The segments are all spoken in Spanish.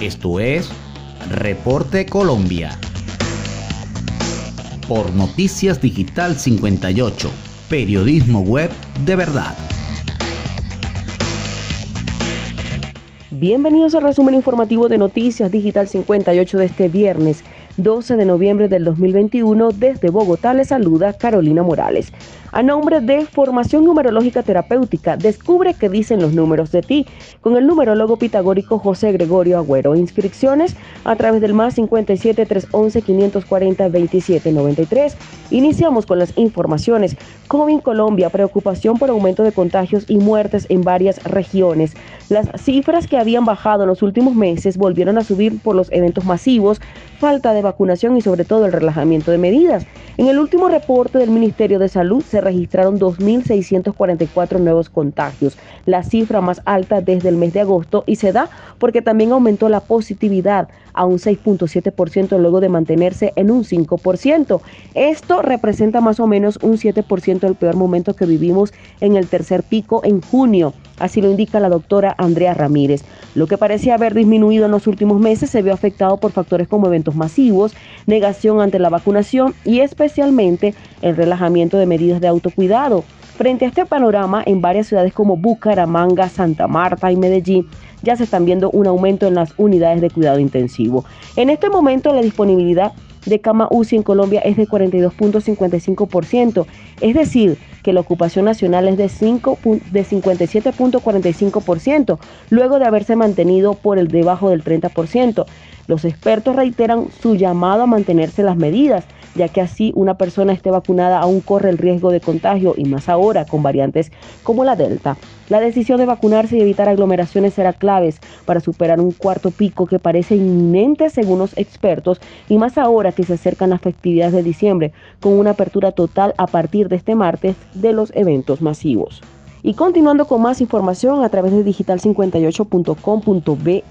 Esto es Reporte Colombia. Por Noticias Digital 58, periodismo web de verdad. Bienvenidos al resumen informativo de Noticias Digital 58 de este viernes 12 de noviembre del 2021. Desde Bogotá le saluda Carolina Morales a nombre de Formación Numerológica Terapéutica. Descubre qué dicen los números de ti con el numerólogo pitagórico José Gregorio Agüero. Inscripciones a través del más 57 311 540 27 93. Iniciamos con las informaciones. COVID Colombia, preocupación por aumento de contagios y muertes en varias regiones. Las cifras que habían bajado en los últimos meses volvieron a subir por los eventos masivos, falta de vacunación y sobre todo el relajamiento de medidas. En el último reporte del Ministerio de Salud se registraron 2.644 nuevos contagios, la cifra más alta desde el mes de agosto y se da porque también aumentó la positividad a un 6.7% luego de mantenerse en un 5%. Esto representa más o menos un 7% del peor momento que vivimos en el tercer pico en junio. Así lo indica la doctora Andrea Ramírez. Lo que parecía haber disminuido en los últimos meses se vio afectado por factores como masivos, negación ante la vacunación y especialmente el relajamiento de medidas de autocuidado. Frente a este panorama, en varias ciudades como Bucaramanga, Santa Marta y Medellín, ya se están viendo un aumento en las unidades de cuidado intensivo. En este momento, la disponibilidad de cama UCI en Colombia es de 42.55%, es decir, que la ocupación nacional es de, 5, de 57.45%, luego de haberse mantenido por el debajo del 30%. Los expertos reiteran su llamado a mantenerse las medidas, ya que así una persona esté vacunada aún corre el riesgo de contagio y más ahora con variantes como la Delta. La decisión de vacunarse y evitar aglomeraciones será claves para superar un cuarto pico que parece inminente según los expertos y más ahora que se acercan las festividades de diciembre con una apertura total a partir de este martes de los eventos masivos. Y continuando con más información a través de digital58.com.be,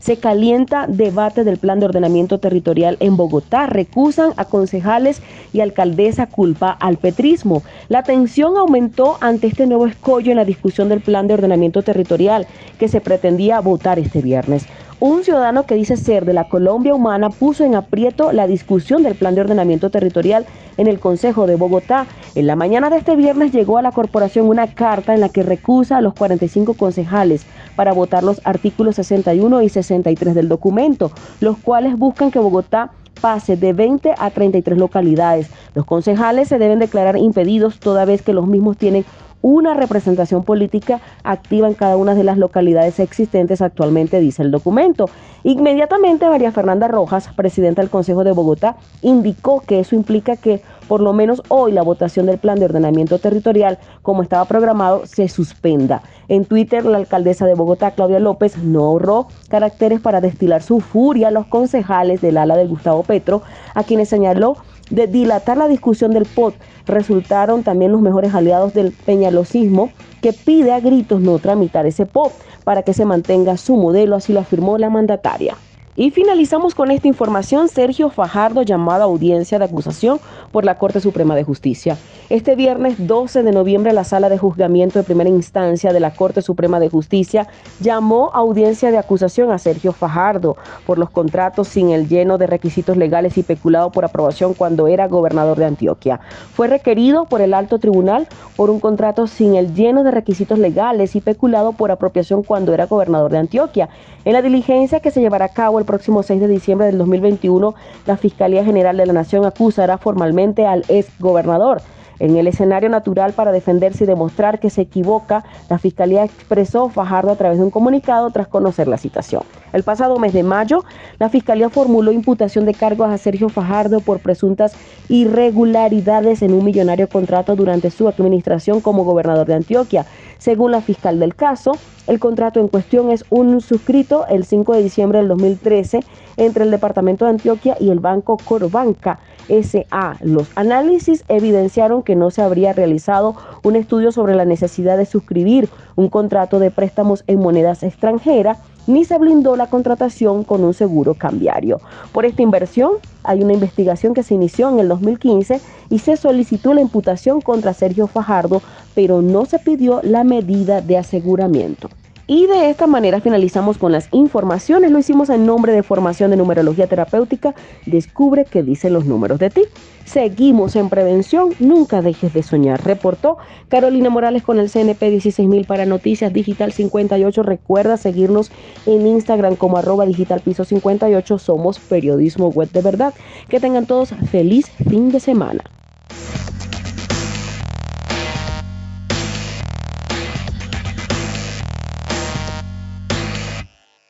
se calienta debate del plan de ordenamiento territorial en Bogotá. Recusan a concejales y alcaldesa culpa al petrismo. La tensión aumentó ante este nuevo escollo en la discusión del plan de ordenamiento territorial que se pretendía votar este viernes. Un ciudadano que dice ser de la Colombia humana puso en aprieto la discusión del plan de ordenamiento territorial en el Consejo de Bogotá. En la mañana de este viernes llegó a la corporación una carta en la que recusa a los 45 concejales para votar los artículos 61 y 63 del documento, los cuales buscan que Bogotá pase de 20 a 33 localidades. Los concejales se deben declarar impedidos toda vez que los mismos tienen una representación política activa en cada una de las localidades existentes actualmente, dice el documento. Inmediatamente María Fernanda Rojas, presidenta del Consejo de Bogotá, indicó que eso implica que por lo menos hoy la votación del plan de ordenamiento territorial, como estaba programado, se suspenda. En Twitter, la alcaldesa de Bogotá, Claudia López, no ahorró caracteres para destilar su furia a los concejales del ala de Gustavo Petro, a quienes señaló de dilatar la discusión del POT resultaron también los mejores aliados del peñalosismo que pide a gritos no tramitar ese POT para que se mantenga su modelo, así lo afirmó la mandataria. Y finalizamos con esta información. Sergio Fajardo llamado a audiencia de acusación por la Corte Suprema de Justicia. Este viernes 12 de noviembre la Sala de Juzgamiento de Primera Instancia de la Corte Suprema de Justicia llamó a audiencia de acusación a Sergio Fajardo por los contratos sin el lleno de requisitos legales y peculado por aprobación cuando era gobernador de Antioquia. Fue requerido por el alto tribunal por un contrato sin el lleno de requisitos legales y peculado por apropiación cuando era gobernador de Antioquia. En la diligencia que se llevará a cabo el próximo 6 de diciembre del 2021, la Fiscalía General de la Nación acusará formalmente al ex gobernador. En el escenario natural para defenderse y demostrar que se equivoca, la Fiscalía expresó Fajardo a través de un comunicado tras conocer la citación. El pasado mes de mayo, la Fiscalía formuló imputación de cargos a Sergio Fajardo por presuntas irregularidades en un millonario contrato durante su administración como gobernador de Antioquia. Según la fiscal del caso, el contrato en cuestión es un suscrito el 5 de diciembre del 2013 entre el Departamento de Antioquia y el Banco Corbanca SA. Los análisis evidenciaron que no se habría realizado un estudio sobre la necesidad de suscribir un contrato de préstamos en monedas extranjeras ni se blindó la contratación con un seguro cambiario. Por esta inversión hay una investigación que se inició en el 2015 y se solicitó la imputación contra Sergio Fajardo, pero no se pidió la medida de aseguramiento. Y de esta manera finalizamos con las informaciones. Lo hicimos en nombre de Formación de Numerología Terapéutica. Descubre qué dicen los números de ti. Seguimos en prevención. Nunca dejes de soñar. Reportó Carolina Morales con el CNP 16000 para Noticias Digital 58. Recuerda seguirnos en Instagram como arroba digital piso 58. Somos periodismo web de verdad. Que tengan todos feliz fin de semana.